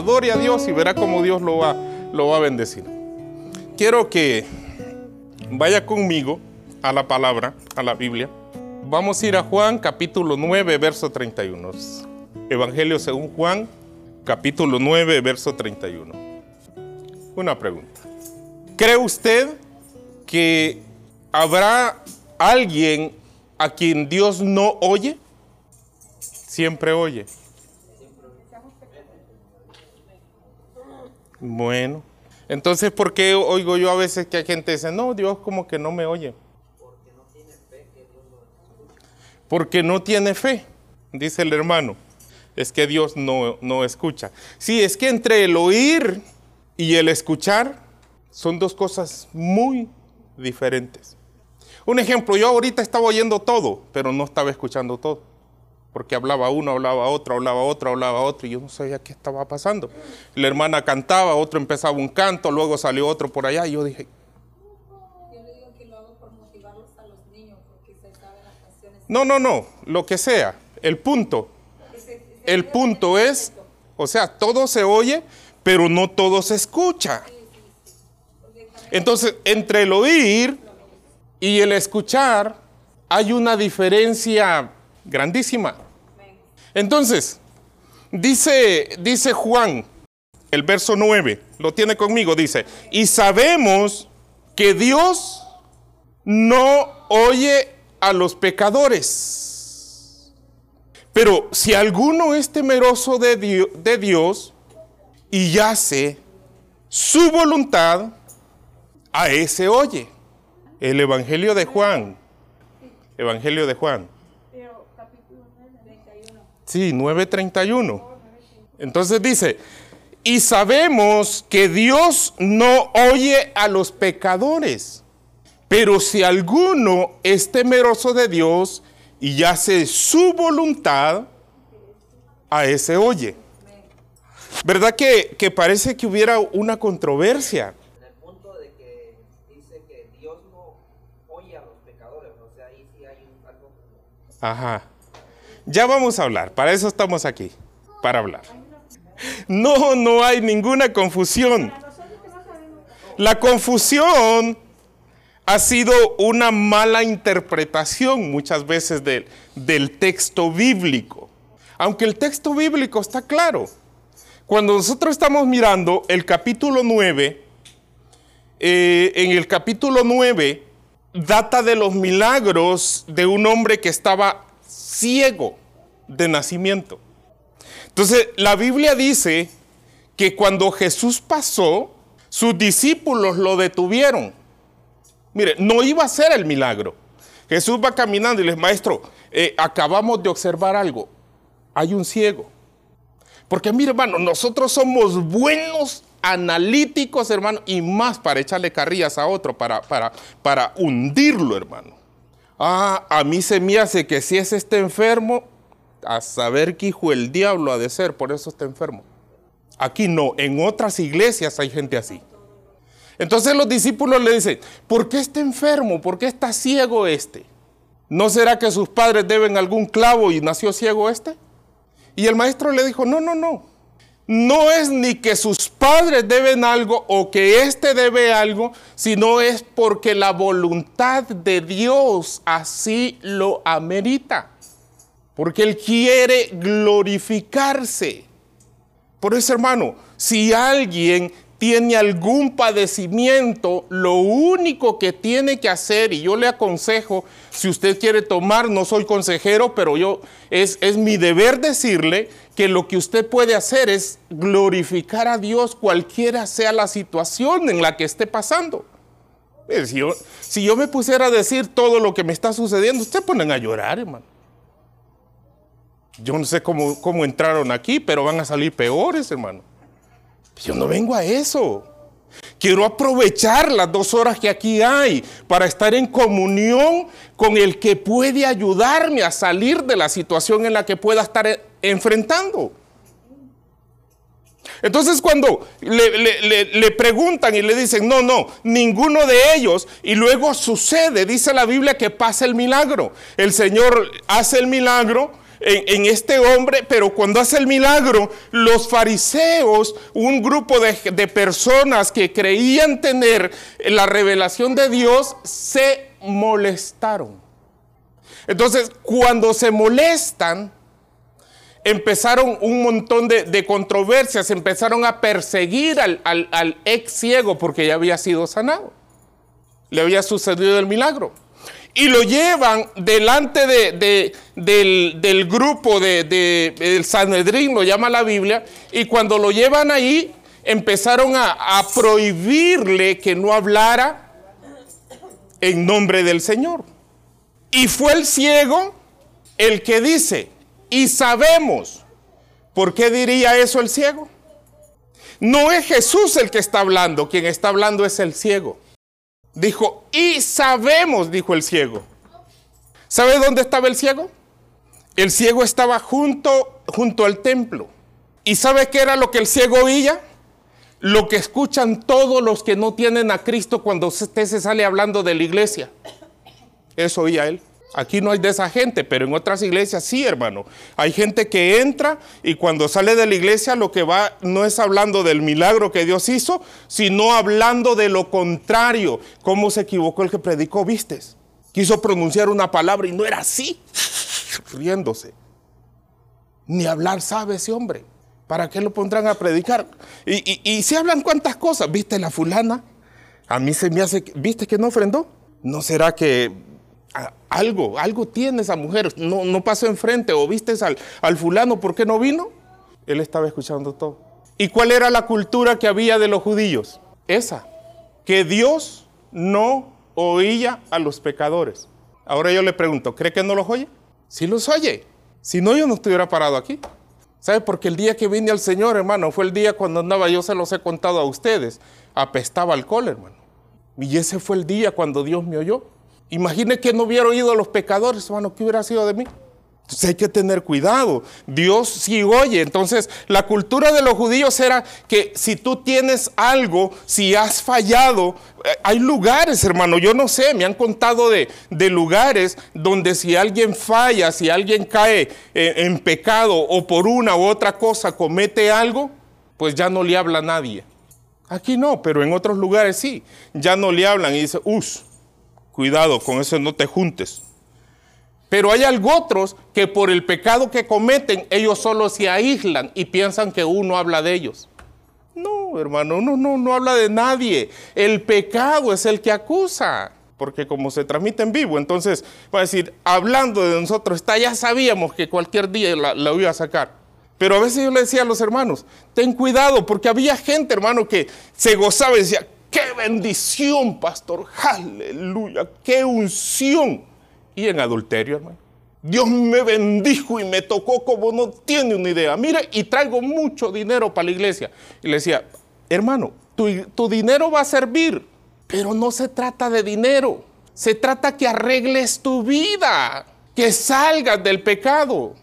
adore a Dios y verá cómo Dios lo va, lo va a bendecir. Quiero que vaya conmigo a la palabra, a la Biblia. Vamos a ir a Juan capítulo 9, verso 31. Evangelio según Juan, capítulo 9, verso 31. Una pregunta. ¿Cree usted que habrá alguien a quien Dios no oye? Siempre oye. Bueno, entonces, ¿por qué oigo yo a veces que hay gente que dice, no, Dios como que no me oye? Porque no tiene fe, dice el hermano. Es que Dios no, no escucha. Sí, es que entre el oír y el escuchar son dos cosas muy diferentes. Un ejemplo, yo ahorita estaba oyendo todo, pero no estaba escuchando todo. Porque hablaba uno, hablaba otro, hablaba otro, hablaba otro, y yo no sabía qué estaba pasando. La hermana cantaba, otro empezaba un canto, luego salió otro por allá, y yo dije. Yo le digo que lo hago por motivarlos a los niños, porque se saben las canciones. No, no, no, lo que sea. El punto. El punto es, o sea, todo se oye, pero no todo se escucha. Entonces, entre el oír y el escuchar hay una diferencia grandísima. Entonces, dice, dice Juan, el verso 9, lo tiene conmigo, dice, y sabemos que Dios no oye a los pecadores. Pero si alguno es temeroso de, de Dios y hace su voluntad, a ese oye. El Evangelio de Juan. Evangelio de Juan. Sí, 9.31. Entonces dice, y sabemos que Dios no oye a los pecadores, pero si alguno es temeroso de Dios y hace su voluntad, a ese oye. ¿Verdad que, que parece que hubiera una controversia? Ajá. Ya vamos a hablar, para eso estamos aquí, para hablar. No, no hay ninguna confusión. La confusión ha sido una mala interpretación muchas veces del texto bíblico. Aunque el texto bíblico está claro. Cuando nosotros estamos mirando el capítulo 9, eh, en el capítulo 9 data de los milagros de un hombre que estaba ciego de nacimiento. Entonces, la Biblia dice que cuando Jesús pasó, sus discípulos lo detuvieron. Mire, no iba a ser el milagro. Jesús va caminando y les, maestro, eh, acabamos de observar algo. Hay un ciego. Porque mire, hermano, nosotros somos buenos analíticos, hermano, y más para echarle carrillas a otro, para, para, para hundirlo, hermano. Ah, a mí se me hace que si es este enfermo, a saber qué hijo el diablo ha de ser, por eso está enfermo. Aquí no, en otras iglesias hay gente así. Entonces los discípulos le dicen, ¿por qué está enfermo? ¿Por qué está ciego este? ¿No será que sus padres deben algún clavo y nació ciego este? Y el maestro le dijo, no, no, no no es ni que sus padres deben algo o que éste debe algo, sino es porque la voluntad de Dios así lo amerita. Porque Él quiere glorificarse. Por eso, hermano, si alguien tiene algún padecimiento, lo único que tiene que hacer, y yo le aconsejo, si usted quiere tomar, no soy consejero, pero yo es, es mi deber decirle que lo que usted puede hacer es glorificar a Dios cualquiera sea la situación en la que esté pasando. Si yo, si yo me pusiera a decir todo lo que me está sucediendo, ustedes ponen a llorar, hermano. Yo no sé cómo, cómo entraron aquí, pero van a salir peores, hermano. Yo no vengo a eso. Quiero aprovechar las dos horas que aquí hay para estar en comunión con el que puede ayudarme a salir de la situación en la que pueda estar enfrentando. Entonces cuando le, preguntan y le dicen, no, no, ninguno de ellos, y luego sucede, dice la Biblia, que pasa el milagro. El Señor hace el milagro, en, este hombre, pero cuando hace el milagro, los fariseos, un grupo de, personas que creían tener la revelación de Dios, se molestaron. Entonces, cuando se molestan, empezaron un montón de, controversias, empezaron a perseguir al, ex ciego porque ya había sido sanado. Le había sucedido el milagro. Y lo llevan delante de, del, grupo del Sanedrín, lo llama la Biblia, y cuando lo llevan ahí, empezaron a, a prohibirle que no hablara en nombre del Señor. Y fue el ciego el que dice, y sabemos. ¿Por qué diría eso el ciego? No es Jesús el que está hablando, quien está hablando es el ciego. Dijo, y sabemos, dijo el ciego. ¿Sabe dónde estaba el ciego? El ciego estaba junto, junto al templo. ¿Y sabe qué era lo que el ciego oía? Lo que escuchan todos los que no tienen a Cristo cuando usted se sale hablando de la iglesia. Eso oía él. Aquí no hay de esa gente, pero en otras iglesias sí, hermano. Hay gente que entra y cuando sale de la iglesia lo que va no es hablando del milagro que Dios hizo, sino hablando de lo contrario. ¿Cómo se equivocó el que predicó? ¿Vistes? Quiso pronunciar una palabra y no era así, riéndose. Ni hablar sabe ese hombre. ¿Para qué lo pondrán a predicar? Y, y, si hablan cuántas cosas, ¿viste la fulana? A mí se me hace, ¿viste que no ofrendó? ¿No será que algo, algo tiene esa mujer, no, no pasó enfrente, o viste al, al fulano, ¿por qué no vino? Él estaba escuchando todo. ¿Y cuál era la cultura que había de los judíos? Esa, que Dios no oía a los pecadores. Ahora yo le pregunto, ¿cree que no los oye? Sí los oye. Si no, yo no estuviera parado aquí. ¿Sabe? Porque el día que vine al Señor, hermano, fue el día cuando andaba, yo se los he contado a ustedes, apestaba alcohol, hermano. Y ese fue el día cuando Dios me oyó. Imagine que no hubiera oído a los pecadores, hermano, ¿qué hubiera sido de mí? Entonces hay que tener cuidado. Dios sí oye. Entonces la cultura de los judíos era que si tú tienes algo, si has fallado, eh, hay lugares, hermano, yo no sé, me han contado de, lugares donde si alguien falla, si alguien cae eh, en pecado o por una u otra cosa comete algo, pues ya no le habla a nadie. Aquí no, pero en otros lugares sí. Ya no le hablan y dice, us, Cuidado, con eso no te juntes. Pero hay algo otros que por el pecado que cometen, ellos solo se aíslan y piensan que uno habla de ellos. No, hermano, no, no, no habla de nadie. El pecado es el que acusa. Porque como se transmite en vivo, entonces va a decir, hablando de nosotros, está, ya sabíamos que cualquier día la, la iba a sacar. Pero a veces yo le decía a los hermanos, ten cuidado, porque había gente, hermano, que se gozaba y decía, Qué bendición, pastor. Aleluya. Qué unción. Y en adulterio, hermano. Dios me bendijo y me tocó como no tiene una idea. Mire, y traigo mucho dinero para la iglesia. Y le decía, hermano, tu, tu dinero va a servir, pero no se trata de dinero. Se trata que arregles tu vida, que salgas del pecado.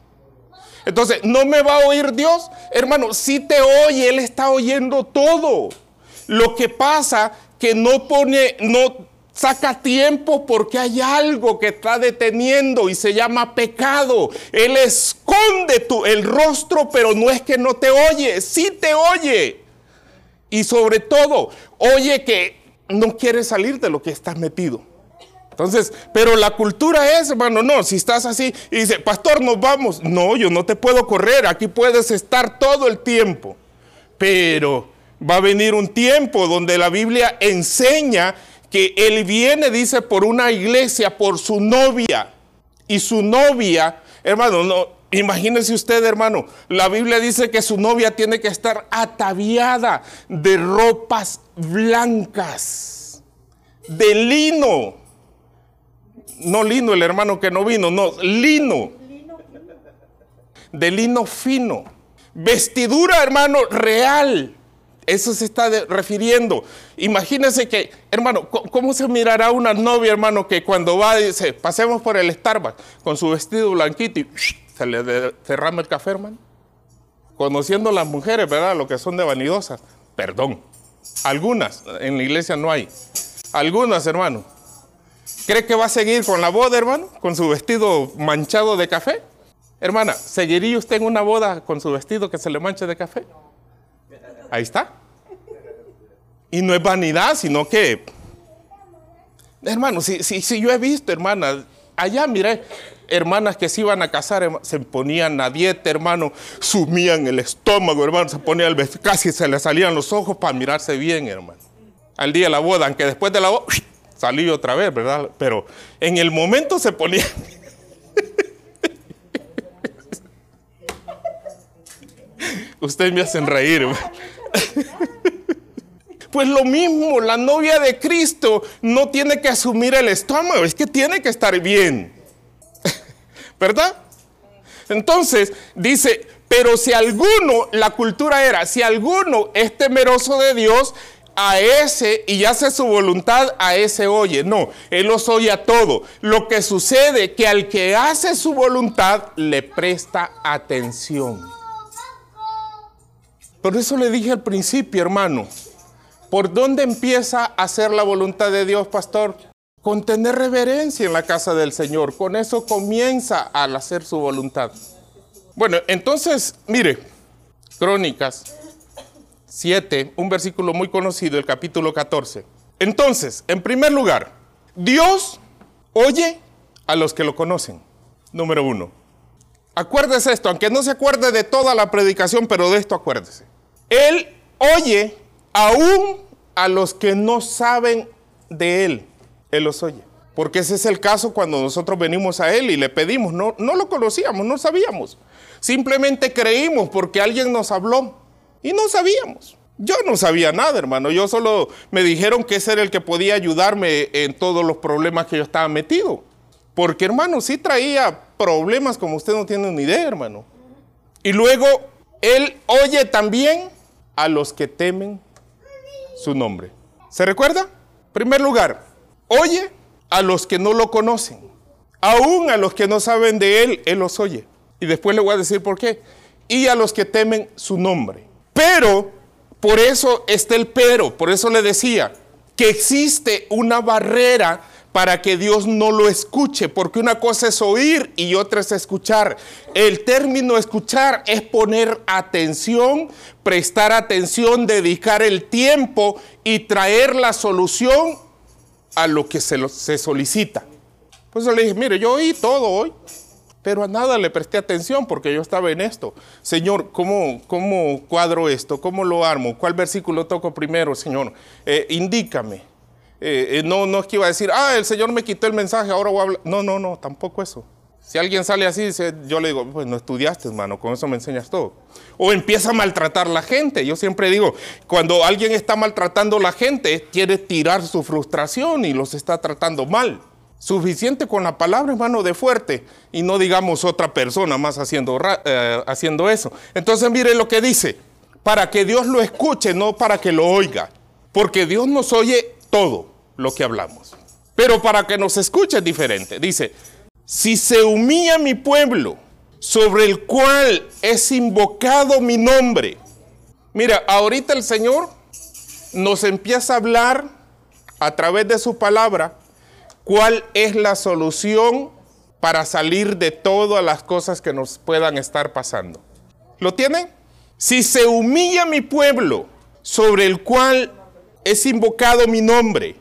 Entonces, ¿no me va a oír Dios? Hermano, si te oye, Él está oyendo todo. Lo que pasa que no pone, no saca tiempo porque hay algo que está deteniendo y se llama pecado. Él esconde tu, el rostro, pero no es que no te oye, sí te oye. Y sobre todo, oye que no quiere salir de lo que estás metido. Entonces, pero la cultura es, hermano, no, si estás así y dice, pastor, nos vamos. No, yo no te puedo correr, aquí puedes estar todo el tiempo. Pero Va a venir un tiempo donde la Biblia enseña que Él viene, dice, por una iglesia, por su novia. Y su novia, hermano, no, imagínense usted, hermano, la Biblia dice que su novia tiene que estar ataviada de ropas blancas, de lino. No lino, el hermano que no vino, no, lino. De lino fino. Vestidura, hermano, real eso se está refiriendo. Imagínense que, hermano, ¿cómo se mirará una novia, hermano, que cuando va dice, pasemos por el Starbucks con su vestido blanquito y se le el café, hermano? Conociendo las mujeres, ¿verdad? Lo que son de vanidosas. Perdón. Algunas, en la iglesia no hay. Algunas, hermano. ¿Cree que va a seguir con la boda, hermano? Con su vestido manchado de café. Hermana, ¿seguiría usted en una boda con su vestido que se le manche de café? Ahí está. Y no es vanidad, sino que, hermano, si, si, yo he visto, hermanas, allá miré, hermanas que se iban a casar, se ponían a dieta, hermano, sumían el estómago, hermano, se ponían el casi se le salían los ojos para mirarse bien, hermano. Al día de la boda, aunque después de la boda salí otra vez, ¿verdad? Pero en el momento se ponían. Ustedes me hacen reír. Pues lo mismo, la novia de Cristo no tiene que asumir el estómago, es que tiene que estar bien. ¿Verdad? Entonces dice, pero si alguno, la cultura era, si alguno es temeroso de Dios, a ese y hace su voluntad, a ese oye. No, él los oye a todo. Lo que sucede que al que hace su voluntad le presta atención. Por eso le dije al principio, hermano, ¿por dónde empieza a hacer la voluntad de Dios, pastor? Con tener reverencia en la casa del Señor. Con eso comienza al hacer su voluntad. Bueno, entonces, mire, Crónicas 7, un versículo muy conocido, el capítulo 14. Entonces, en primer lugar, Dios oye a los que lo conocen. Número uno. Acuérdese esto, aunque no se acuerde de toda la predicación, pero de esto acuérdese. Él oye aún a los que no saben de Él. Él los oye. Porque ese es el caso cuando nosotros venimos a Él y le pedimos. No, no lo conocíamos, no sabíamos. Simplemente creímos porque alguien nos habló y no sabíamos. Yo no sabía nada, hermano. Yo solo me dijeron que ese era el que podía ayudarme en todos los problemas que yo estaba metido. Porque, hermano, sí traía problemas como usted no tiene ni idea, hermano. Y luego él oye también a los que temen su nombre. ¿Se recuerda? primer lugar, oye a los que no lo conocen. Aún a los que no saben de él, él los oye. Y después le voy a decir por qué. Y a los que temen su nombre. Pero, por eso está el pero, por eso le decía que existe una barrera para que Dios no lo escuche, porque una cosa es oír y otra es escuchar. El término escuchar es poner atención, prestar atención, dedicar el tiempo y traer la solución a lo que se, solicita. Pues yo le dije, mire, yo oí todo hoy, pero a nada le presté atención porque yo estaba en esto. Señor, ¿cómo, cómo cuadro esto? ¿Cómo lo armo? ¿Cuál versículo toco primero, Señor? Eh, indícame. Eh, eh, no, no es que iba a decir, ah, el Señor me quitó el mensaje, ahora voy a hablar. No, no, no, tampoco eso. Si alguien sale así, yo le digo, pues no estudiaste, hermano, con eso me enseñas todo. O empieza a maltratar a la gente. Yo siempre digo, cuando alguien está maltratando a la gente, quiere tirar su frustración y los está tratando mal. Suficiente con la palabra, hermano, de fuerte. Y no digamos otra persona más haciendo, eh, haciendo eso. Entonces mire lo que dice. Para que Dios lo escuche, no para que lo oiga. Porque Dios nos oye todo lo que hablamos. Pero para que nos escuche es diferente. Dice, si se humilla mi pueblo, sobre el cual es invocado mi nombre. Mira, ahorita el Señor nos empieza a hablar a través de su palabra cuál es la solución para salir de todas las cosas que nos puedan estar pasando. ¿Lo tienen? Si se humilla mi pueblo, sobre el cual es invocado mi nombre,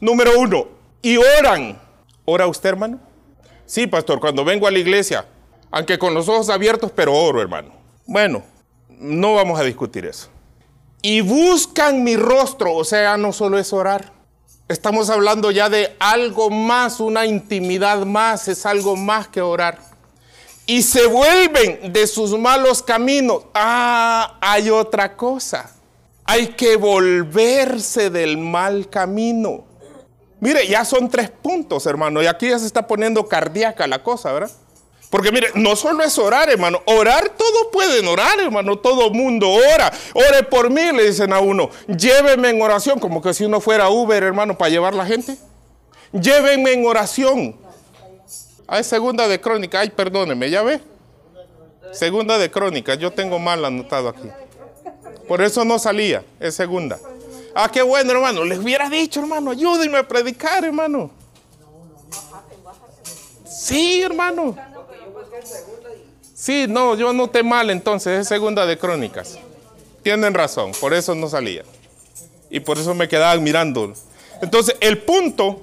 número uno, y oran, ¿ora usted, hermano? Sí, pastor, cuando vengo a la iglesia, aunque con los ojos abiertos, pero oro, hermano. Bueno, no vamos a discutir eso. Y buscan mi rostro, o sea, no solo es orar. Estamos hablando ya de algo más, una intimidad más, es algo más que orar. Y se vuelven de sus malos caminos. Ah, hay otra cosa. Hay que volverse del mal camino. Mire, ya son tres puntos, hermano, y aquí ya se está poniendo cardíaca la cosa, ¿verdad? Porque mire, no solo es orar, hermano. Orar, todos pueden orar, hermano. Todo mundo ora. Ore por mí, le dicen a uno. Llévenme en oración, como que si uno fuera Uber, hermano, para llevar la gente. Llévenme en oración. Hay segunda de crónica. Ay, perdóneme, ¿ya ve? Segunda de crónica. Yo tengo mal anotado aquí. Por eso no salía. Es segunda. Ah, qué bueno, hermano. Les hubiera dicho, hermano, ayúdenme a predicar, hermano. Sí, hermano. Sí, no, yo noté mal entonces, es segunda de crónicas. Tienen razón, por eso no salía. Y por eso me quedaba mirando. Entonces, el punto,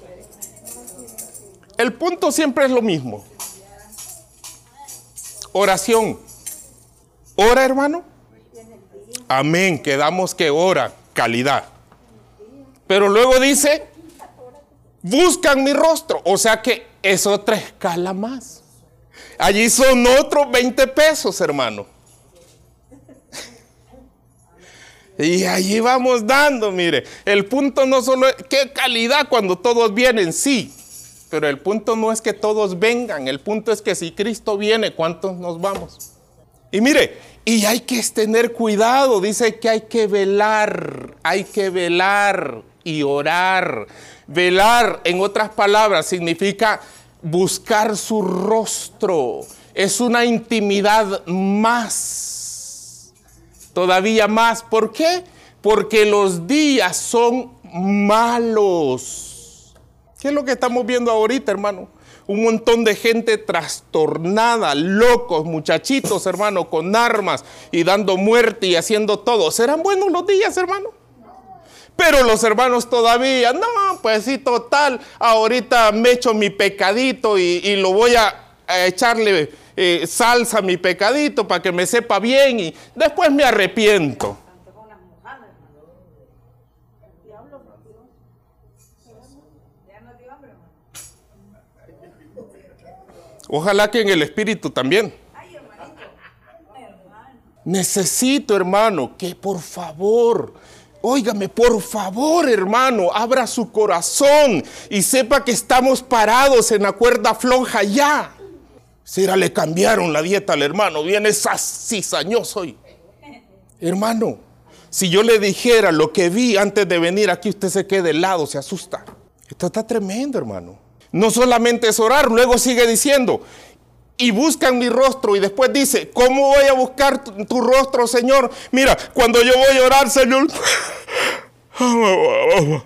el punto siempre es lo mismo. Oración. ¿Ora, hermano? Amén, quedamos que ora, calidad. Pero luego dice, buscan mi rostro. O sea que es otra escala más. Allí son otros 20 pesos, hermano. Y allí vamos dando, mire. El punto no solo es qué calidad cuando todos vienen, sí. Pero el punto no es que todos vengan. El punto es que si Cristo viene, ¿cuántos nos vamos? Y mire, y hay que tener cuidado. Dice que hay que velar, hay que velar y orar. Velar, en otras palabras, significa buscar su rostro. Es una intimidad más, todavía más. ¿Por qué? Porque los días son malos. ¿Qué es lo que estamos viendo ahorita, hermano? Un montón de gente trastornada, locos, muchachitos, hermano, con armas y dando muerte y haciendo todo. ¿Serán buenos los días, hermano? Pero los hermanos todavía, no, pues sí, total, ahorita me echo mi pecadito y, lo voy a, echarle eh, salsa a mi pecadito para que me sepa bien y después me arrepiento. Ojalá que en el espíritu también. Necesito, hermano, que por favor Óigame, por favor, hermano, abra su corazón y sepa que estamos parados en la cuerda floja ya. Será le cambiaron la dieta al hermano, viene cizañoso hoy. Hermano, si yo le dijera lo que vi antes de venir aquí, usted se quede helado, se asusta. Esto está tremendo, hermano. No solamente es orar, luego sigue diciendo, y buscan mi rostro. Y después dice, ¿cómo voy a buscar tu, rostro, Señor? Mira, cuando yo voy a orar, Señor,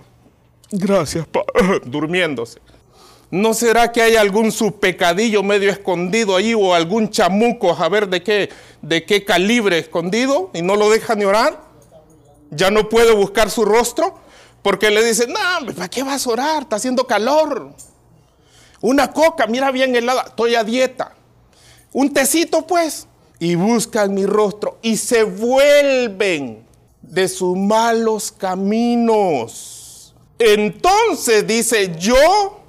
gracias, durmiéndose. ¿No será que hay algún su pecadillo medio escondido ahí o algún chamuco a ver de qué, de qué calibre escondido y no lo deja ni orar? ¿Ya no puede buscar su rostro? Porque le dice, no, ¿para qué vas a orar? Está haciendo calor. Una coca, mira bien helada, estoy a dieta un tecito pues, y buscan mi rostro y se vuelven de sus malos caminos. Entonces dice, yo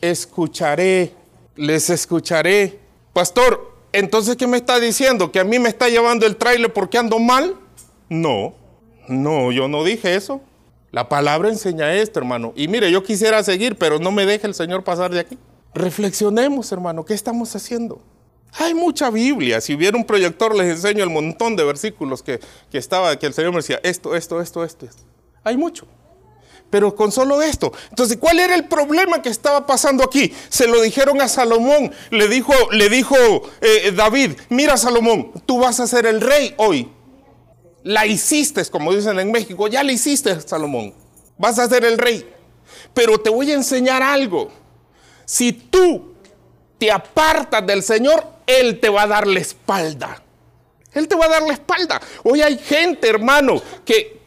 escucharé, les escucharé. Pastor, entonces ¿qué me está diciendo? ¿Que a mí me está llevando el trailer porque ando mal? No, no, yo no dije eso. La palabra enseña esto, hermano. Y mire, yo quisiera seguir, pero no me deje el Señor pasar de aquí. Reflexionemos, hermano, ¿qué estamos haciendo? Hay mucha Biblia. Si hubiera un proyector, les enseño el montón de versículos que, estaba, que el Señor me decía, esto, esto, esto, esto. Hay mucho. Pero con solo esto. Entonces, ¿cuál era el problema que estaba pasando aquí? Se lo dijeron a Salomón. Le dijo, le dijo eh, David, mira Salomón, tú vas a ser el rey hoy. La hiciste, como dicen en México, ya la hiciste, Salomón. Vas a ser el rey. Pero te voy a enseñar algo. Si tú te apartas del Señor, él te va a dar la espalda. Él te va a dar la espalda. Hoy hay gente, hermano, que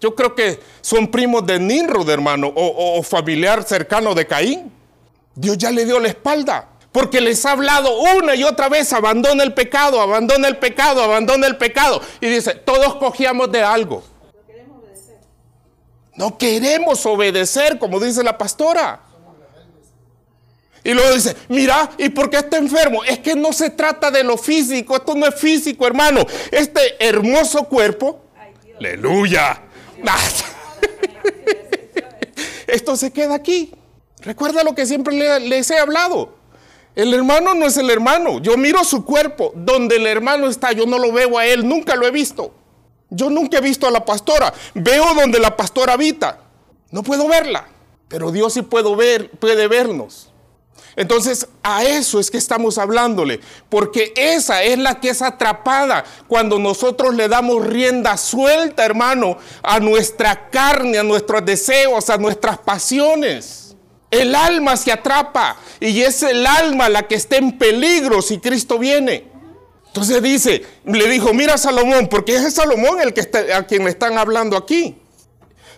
yo creo que son primos de Nimrod, hermano, o, o familiar cercano de Caín. Dios ya le dio la espalda. Porque les ha hablado una y otra vez, abandona el pecado, abandona el pecado, abandona el pecado. Y dice, todos cogíamos de algo. No queremos obedecer, como dice la pastora. Y luego dice, mira, ¿y por qué está enfermo? Es que no se trata de lo físico, esto no es físico, hermano. Este hermoso cuerpo, aleluya. esto se queda aquí. Recuerda lo que siempre les he hablado. El hermano no es el hermano. Yo miro su cuerpo. Donde el hermano está, yo no lo veo a él. Nunca lo he visto. Yo nunca he visto a la pastora. Veo donde la pastora habita. No puedo verla. Pero Dios sí puedo ver, puede vernos. Entonces, a eso es que estamos hablándole, porque esa es la que es atrapada cuando nosotros le damos rienda suelta, hermano, a nuestra carne, a nuestros deseos, a nuestras pasiones. El alma se atrapa y es el alma la que está en peligro si Cristo viene. Entonces dice, le dijo, mira Salomón, porque es Salomón el que está, a quien le están hablando aquí.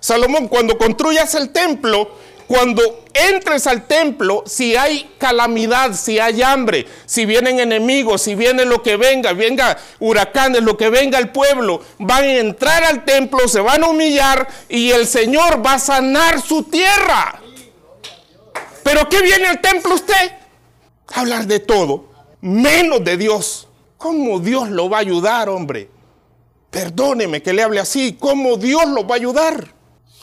Salomón, cuando construyas el templo, cuando entres al templo, si hay calamidad, si hay hambre, si vienen enemigos, si viene lo que venga, venga huracanes, lo que venga al pueblo, van a entrar al templo, se van a humillar y el Señor va a sanar su tierra. Pero ¿qué viene al templo usted? Hablar de todo, menos de Dios. ¿Cómo Dios lo va a ayudar, hombre? Perdóneme que le hable así. ¿Cómo Dios lo va a ayudar?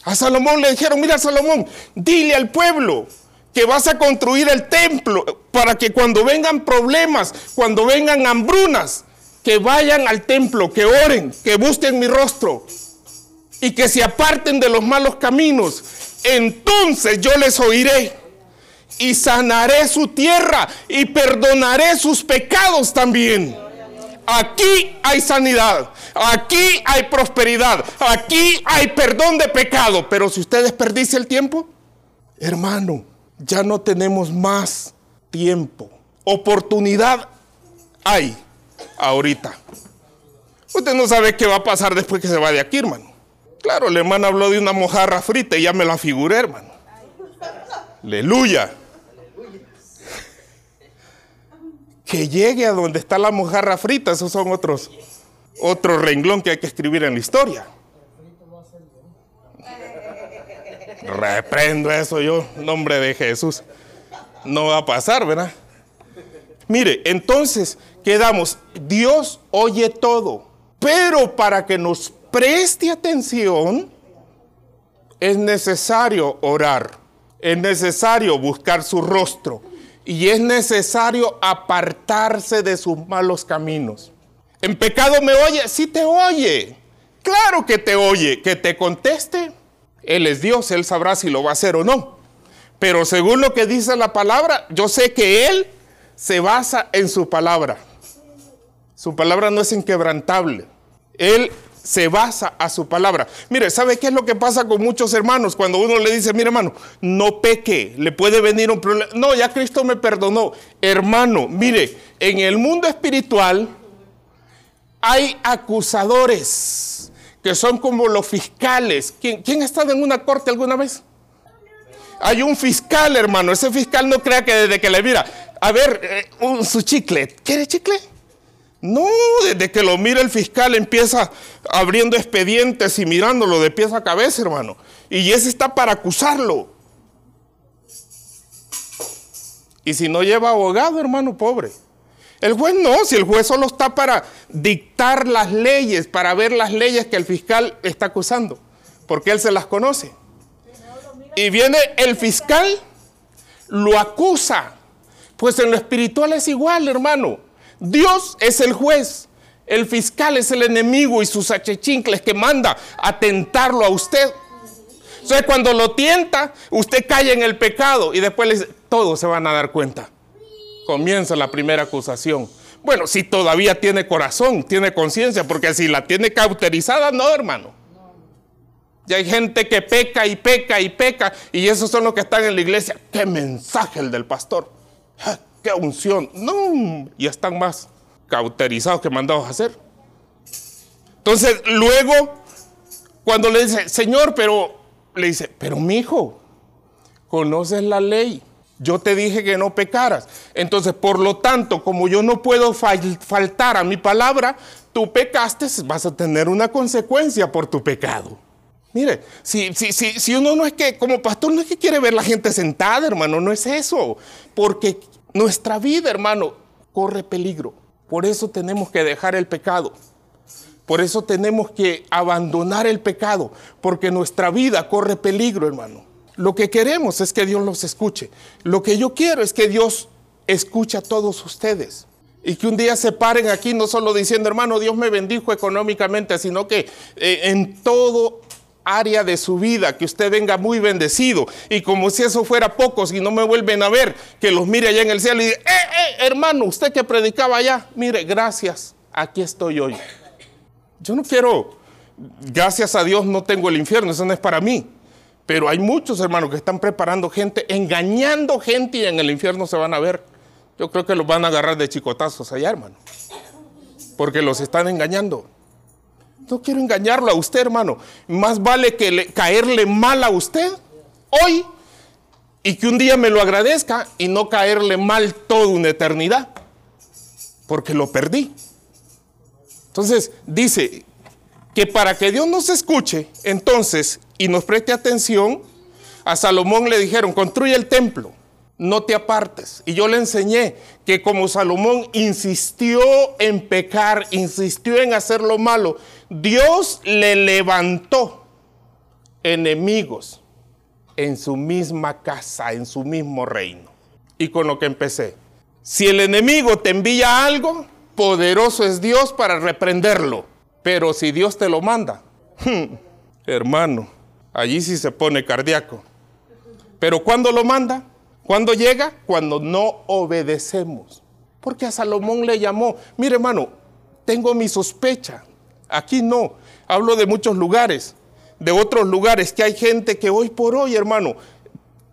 A Salomón le dijeron, mira Salomón, dile al pueblo que vas a construir el templo para que cuando vengan problemas, cuando vengan hambrunas, que vayan al templo, que oren, que busquen mi rostro y que se aparten de los malos caminos. Entonces yo les oiré y sanaré su tierra y perdonaré sus pecados también. Aquí hay sanidad, aquí hay prosperidad, aquí hay perdón de pecado. Pero si usted desperdicia el tiempo, hermano, ya no tenemos más tiempo. Oportunidad hay ahorita. Usted no sabe qué va a pasar después que se va de aquí, hermano. Claro, el hermano habló de una mojarra frita y ya me la figuré, hermano. Aleluya. Que llegue a donde está la mojarra frita, esos son otros, otro renglón que hay que escribir en la historia. Reprendo eso yo, nombre de Jesús. No va a pasar, ¿verdad? Mire, entonces quedamos, Dios oye todo, pero para que nos preste atención, es necesario orar, es necesario buscar su rostro, y es necesario apartarse de sus malos caminos. ¿En pecado me oye? Sí te oye. Claro que te oye. Que te conteste. Él es Dios, Él sabrá si lo va a hacer o no. Pero según lo que dice la palabra, yo sé que Él se basa en su palabra. Su palabra no es inquebrantable. Él se basa a su palabra. Mire, ¿sabe qué es lo que pasa con muchos hermanos? Cuando uno le dice, mire hermano, no peque, le puede venir un problema. No, ya Cristo me perdonó. Hermano, mire, en el mundo espiritual hay acusadores que son como los fiscales. ¿Quién, ha estado en una corte alguna vez? Hay un fiscal, hermano. Ese fiscal no crea que desde que le mira, a ver, eh, un, su chicle, ¿quiere chicle? No, desde que lo mira el fiscal empieza abriendo expedientes y mirándolo de pies a cabeza, hermano. Y ese está para acusarlo. Y si no lleva abogado, hermano, pobre. El juez no, si el juez solo está para dictar las leyes, para ver las leyes que el fiscal está acusando, porque él se las conoce. Y viene el fiscal, lo acusa. Pues en lo espiritual es igual, hermano. Dios es el juez. El fiscal es el enemigo y sus achechincles que manda a tentarlo a usted. Entonces cuando lo tienta, usted cae en el pecado y después le dice, todos se van a dar cuenta. Comienza la primera acusación. Bueno, si todavía tiene corazón, tiene conciencia, porque si la tiene cauterizada, no, hermano. Y hay gente que peca y peca y peca, y esos son los que están en la iglesia. ¿Qué mensaje el del pastor? Qué unción. No, ya están más cauterizados que mandados a hacer. Entonces, luego, cuando le dice, Señor, pero, le dice, pero mi hijo, conoces la ley. Yo te dije que no pecaras. Entonces, por lo tanto, como yo no puedo faltar a mi palabra, tú pecaste, vas a tener una consecuencia por tu pecado. Mire, si, si, si, si uno no es que, como pastor, no es que quiere ver la gente sentada, hermano, no es eso. Porque nuestra vida, hermano, corre peligro. Por eso tenemos que dejar el pecado. Por eso tenemos que abandonar el pecado, porque nuestra vida corre peligro, hermano. Lo que queremos es que Dios los escuche. Lo que yo quiero es que Dios escuche a todos ustedes. Y que un día se paren aquí no solo diciendo, hermano, Dios me bendijo económicamente, sino que eh, en todo área de su vida, que usted venga muy bendecido. Y como si eso fuera poco, si no me vuelven a ver, que los mire allá en el cielo y diga, eh, eh, hermano, usted que predicaba allá, mire, gracias, aquí estoy hoy. Yo no quiero, gracias a Dios no tengo el infierno, eso no es para mí. Pero hay muchos hermanos que están preparando gente, engañando gente y en el infierno se van a ver. Yo creo que los van a agarrar de chicotazos allá, hermano. porque los están engañando. No quiero engañarlo a usted, hermano. Más vale que caerle mal a usted hoy y que un día me lo agradezca y no caerle mal toda una eternidad, porque lo perdí. Entonces dice que para que Dios nos escuche, entonces, y nos preste atención, a Salomón le dijeron, construye el templo, no te apartes. Y yo le enseñé que como Salomón insistió en pecar, insistió en hacer lo malo, Dios le levantó enemigos en su misma casa, en su mismo reino. Y con lo que empecé, si el enemigo te envía algo, poderoso es Dios para reprenderlo. Pero si Dios te lo manda, hermano, allí sí se pone cardíaco. Pero cuando lo manda? ¿Cuándo llega? Cuando no obedecemos. Porque a Salomón le llamó, mire hermano, tengo mi sospecha. Aquí no, hablo de muchos lugares, de otros lugares, que hay gente que hoy por hoy, hermano,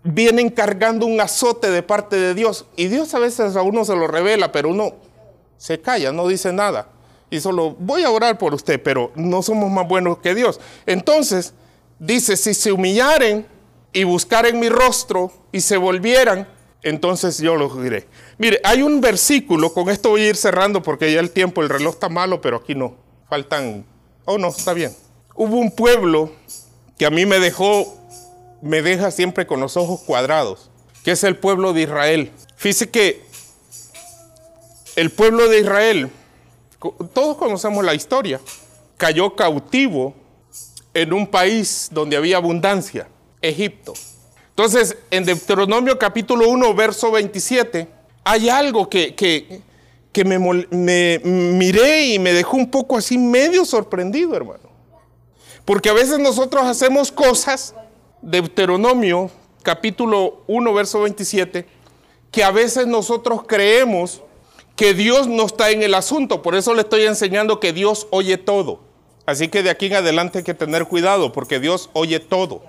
vienen cargando un azote de parte de Dios. Y Dios a veces a uno se lo revela, pero uno se calla, no dice nada. Y solo voy a orar por usted, pero no somos más buenos que Dios. Entonces, dice, si se humillaren y buscaren mi rostro y se volvieran, entonces yo los diré. Mire, hay un versículo, con esto voy a ir cerrando porque ya el tiempo, el reloj está malo, pero aquí no. Faltan, oh no, está bien. Hubo un pueblo que a mí me dejó, me deja siempre con los ojos cuadrados, que es el pueblo de Israel. Fíjese que el pueblo de Israel, todos conocemos la historia, cayó cautivo en un país donde había abundancia, Egipto. Entonces, en Deuteronomio capítulo 1, verso 27, hay algo que, que, que me, me, miré y me dejó un poco así medio sorprendido, hermano. Porque a veces nosotros hacemos cosas, Deuteronomio capítulo 1, verso 27, que a veces nosotros creemos que Dios no está en el asunto. Por eso le estoy enseñando que Dios oye todo. Así que de aquí en adelante hay que tener cuidado porque Dios oye todo.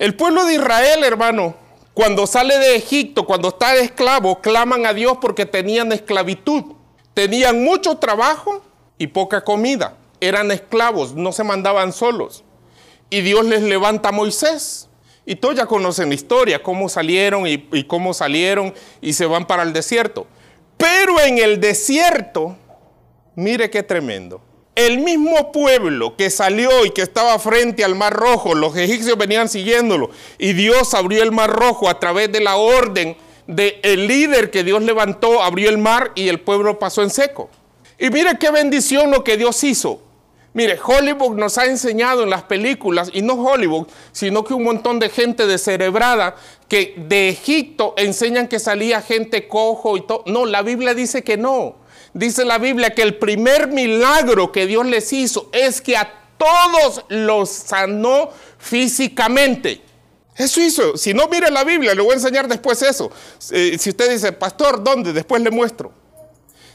El pueblo de Israel, hermano, cuando sale de Egipto, cuando está esclavo, claman a Dios porque tenían esclavitud. Tenían mucho trabajo y poca comida. Eran esclavos, no se mandaban solos. Y Dios les levanta a Moisés. Y todos ya conocen la historia, cómo salieron y cómo salieron y se van para el desierto. Pero en el desierto, mire qué tremendo. El mismo pueblo que salió y que estaba frente al Mar Rojo, los egipcios venían siguiéndolo y Dios abrió el Mar Rojo a través de la orden del líder que Dios levantó, abrió el mar y el pueblo pasó en seco. Y mire qué bendición lo que Dios hizo. Mire, Hollywood nos ha enseñado en las películas, y no Hollywood, sino que un montón de gente descerebrada que de Egipto enseñan que salía gente cojo y todo. No, la Biblia dice que no. Dice la Biblia que el primer milagro que Dios les hizo es que a todos los sanó físicamente. Eso hizo. Si no, mire la Biblia, le voy a enseñar después eso. Eh, si usted dice, pastor, ¿dónde? Después le muestro.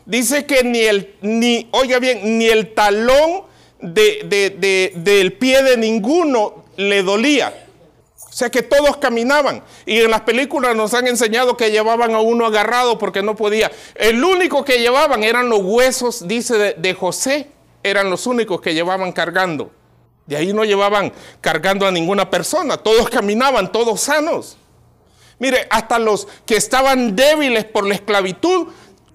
Dice que ni el, ni, oiga bien, ni el talón del pie de ninguno le dolía. O sea que todos caminaban. Y en las películas nos han enseñado que llevaban a uno agarrado porque no podía. El único que llevaban eran los huesos, dice, de, José. Eran los únicos que llevaban cargando. De ahí no llevaban cargando a ninguna persona. Todos caminaban, todos sanos. Mire, hasta los que estaban débiles por la esclavitud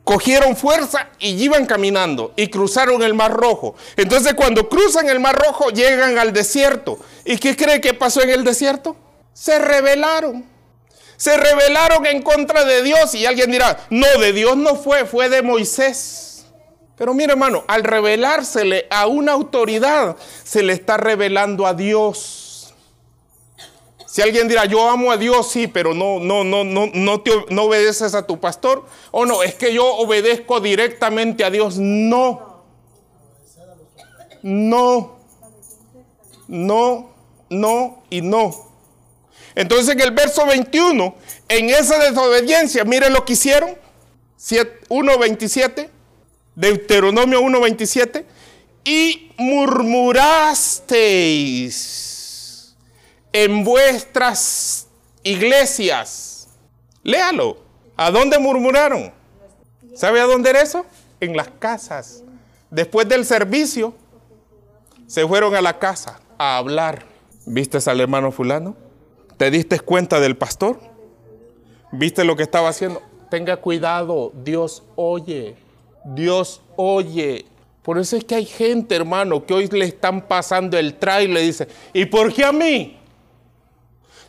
cogieron fuerza y iban caminando y cruzaron el Mar Rojo. Entonces cuando cruzan el Mar Rojo llegan al desierto. ¿Y qué cree que pasó en el desierto? Se rebelaron. Se rebelaron en contra de Dios y alguien dirá, no, de Dios no fue, fue de Moisés. Pero mire hermano, al revelársele a una autoridad, se le está revelando a Dios. Si alguien dirá, yo amo a Dios, sí, pero no, no, no, no, no, te, no obedeces a tu pastor. O no, es que yo obedezco directamente a Dios. No. No. No, no y no. Entonces en el verso 21, en esa desobediencia, miren lo que hicieron. 1.27, Deuteronomio 1.27, y murmurasteis en vuestras iglesias. Léalo. ¿A dónde murmuraron? ¿Sabe a dónde era eso? En las casas. Después del servicio, se fueron a la casa a hablar. ¿Viste al hermano fulano? ¿Te diste cuenta del pastor? ¿Viste lo que estaba haciendo? Tenga cuidado, Dios oye. Dios oye. Por eso es que hay gente, hermano, que hoy le están pasando el trail y le dice, ¿y por qué a mí?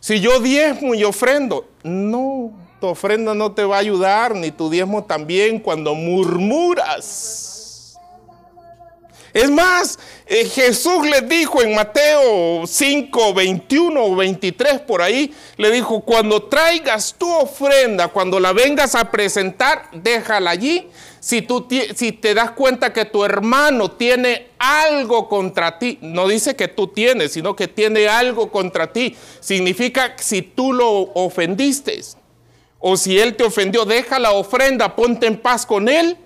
Si yo diezmo y ofrendo. No, tu ofrenda no te va a ayudar, ni tu diezmo también cuando murmuras. Es más, eh, Jesús les dijo en Mateo 5, 21 o 23 por ahí, le dijo, cuando traigas tu ofrenda, cuando la vengas a presentar, déjala allí. Si, tú, si te das cuenta que tu hermano tiene algo contra ti, no dice que tú tienes, sino que tiene algo contra ti, significa si tú lo ofendiste o si él te ofendió, deja la ofrenda, ponte en paz con él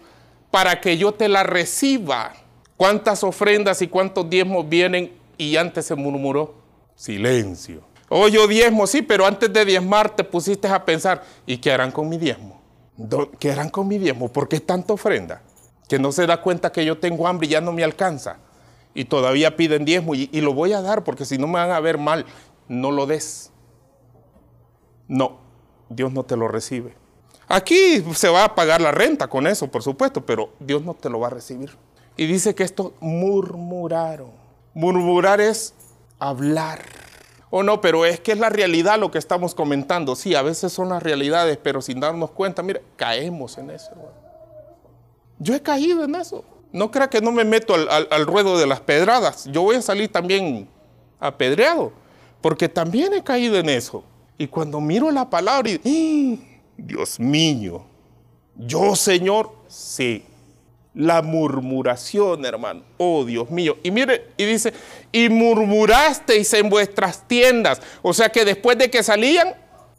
para que yo te la reciba. ¿Cuántas ofrendas y cuántos diezmos vienen y antes se murmuró? Silencio. Oh, yo diezmo, sí, pero antes de diezmar te pusiste a pensar, ¿y qué harán con mi diezmo? ¿Qué harán con mi diezmo? ¿Por qué tanta ofrenda? Que no se da cuenta que yo tengo hambre y ya no me alcanza. Y todavía piden diezmo y, y lo voy a dar porque si no me van a ver mal, no lo des. No, Dios no te lo recibe. Aquí se va a pagar la renta con eso, por supuesto, pero Dios no te lo va a recibir. Y dice que esto murmuraron. Murmurar es hablar. O no, pero es que es la realidad lo que estamos comentando. Sí, a veces son las realidades, pero sin darnos cuenta, mira, caemos en eso. Yo he caído en eso. No crea que no me meto al, ruedo de las pedradas. Yo voy a salir también apedreado, porque también he caído en eso. Y cuando miro la palabra y, ¡Ah! Dios mío, yo Señor, sí, la murmuración, hermano. Oh, Dios mío. Y mire, y dice, y murmurasteis en vuestras tiendas. O sea que después de que salían,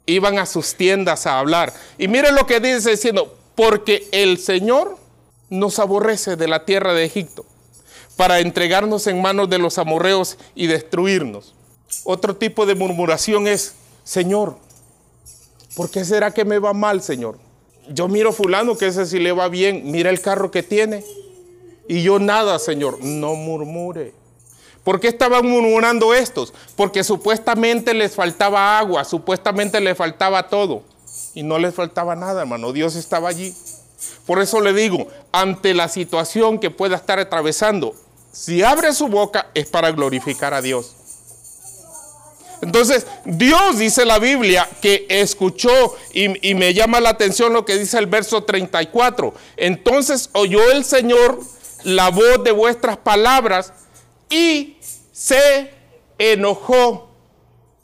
iban a sus tiendas a hablar. Y mire lo que dice diciendo, porque el Señor nos aborrece de la tierra de Egipto para entregarnos en manos de los amorreos y destruirnos. Otro tipo de murmuración es, Señor, ¿por qué será que me va mal, Señor? Yo miro fulano que ese sí le va bien, mira el carro que tiene. Y yo nada, Señor, no murmure. ¿Por qué estaban murmurando estos? Porque supuestamente les faltaba agua, supuestamente les faltaba todo. Y no les faltaba nada, hermano. Dios estaba allí. Por eso le digo, ante la situación que pueda estar atravesando, si abre su boca es para glorificar a Dios. Entonces, Dios dice la Biblia que escuchó y, me llama la atención lo que dice el verso 34. Entonces oyó el Señor la voz de vuestras palabras y se enojó.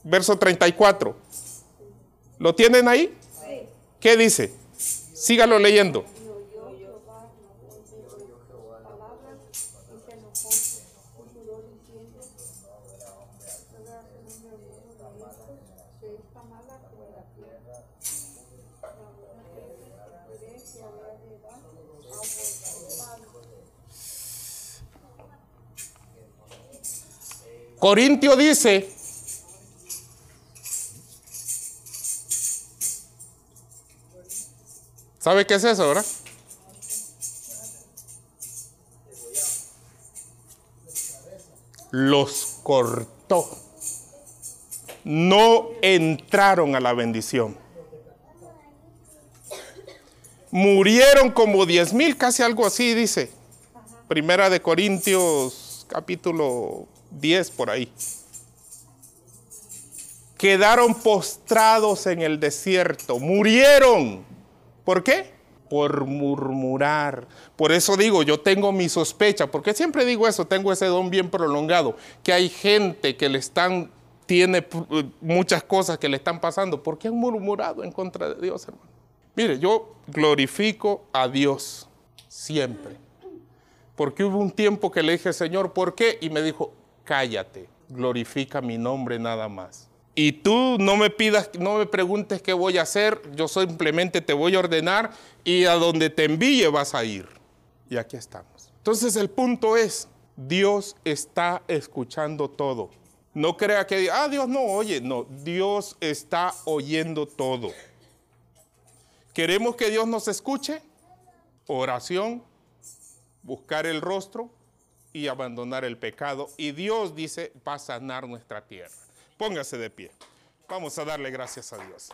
Verso 34. ¿Lo tienen ahí? ¿Qué dice? Sígalo leyendo. Corintio dice, ¿sabe qué es eso, verdad? Los cortó. No entraron a la bendición. Murieron como diez mil, casi algo así, dice. Primera de Corintios, capítulo 10 por ahí. Quedaron postrados en el desierto, murieron. ¿Por qué? Por murmurar. Por eso digo, yo tengo mi sospecha, porque siempre digo eso, tengo ese don bien prolongado, que hay gente que le están, tiene muchas cosas que le están pasando, porque han murmurado en contra de Dios, hermano. Mire, yo glorifico a Dios siempre. Porque hubo un tiempo que le dije, Señor, ¿por qué? Y me dijo, cállate, glorifica mi nombre nada más. Y tú no me pidas, no me preguntes qué voy a hacer, yo simplemente te voy a ordenar y a donde te envíe vas a ir. Y aquí estamos. Entonces el punto es, Dios está escuchando todo. No crea que, ah, Dios no oye, no, Dios está oyendo todo. ¿Queremos que Dios nos escuche? Oración, buscar el rostro y abandonar el pecado. Y Dios dice, va a sanar nuestra tierra. Póngase de pie. Vamos a darle gracias a Dios.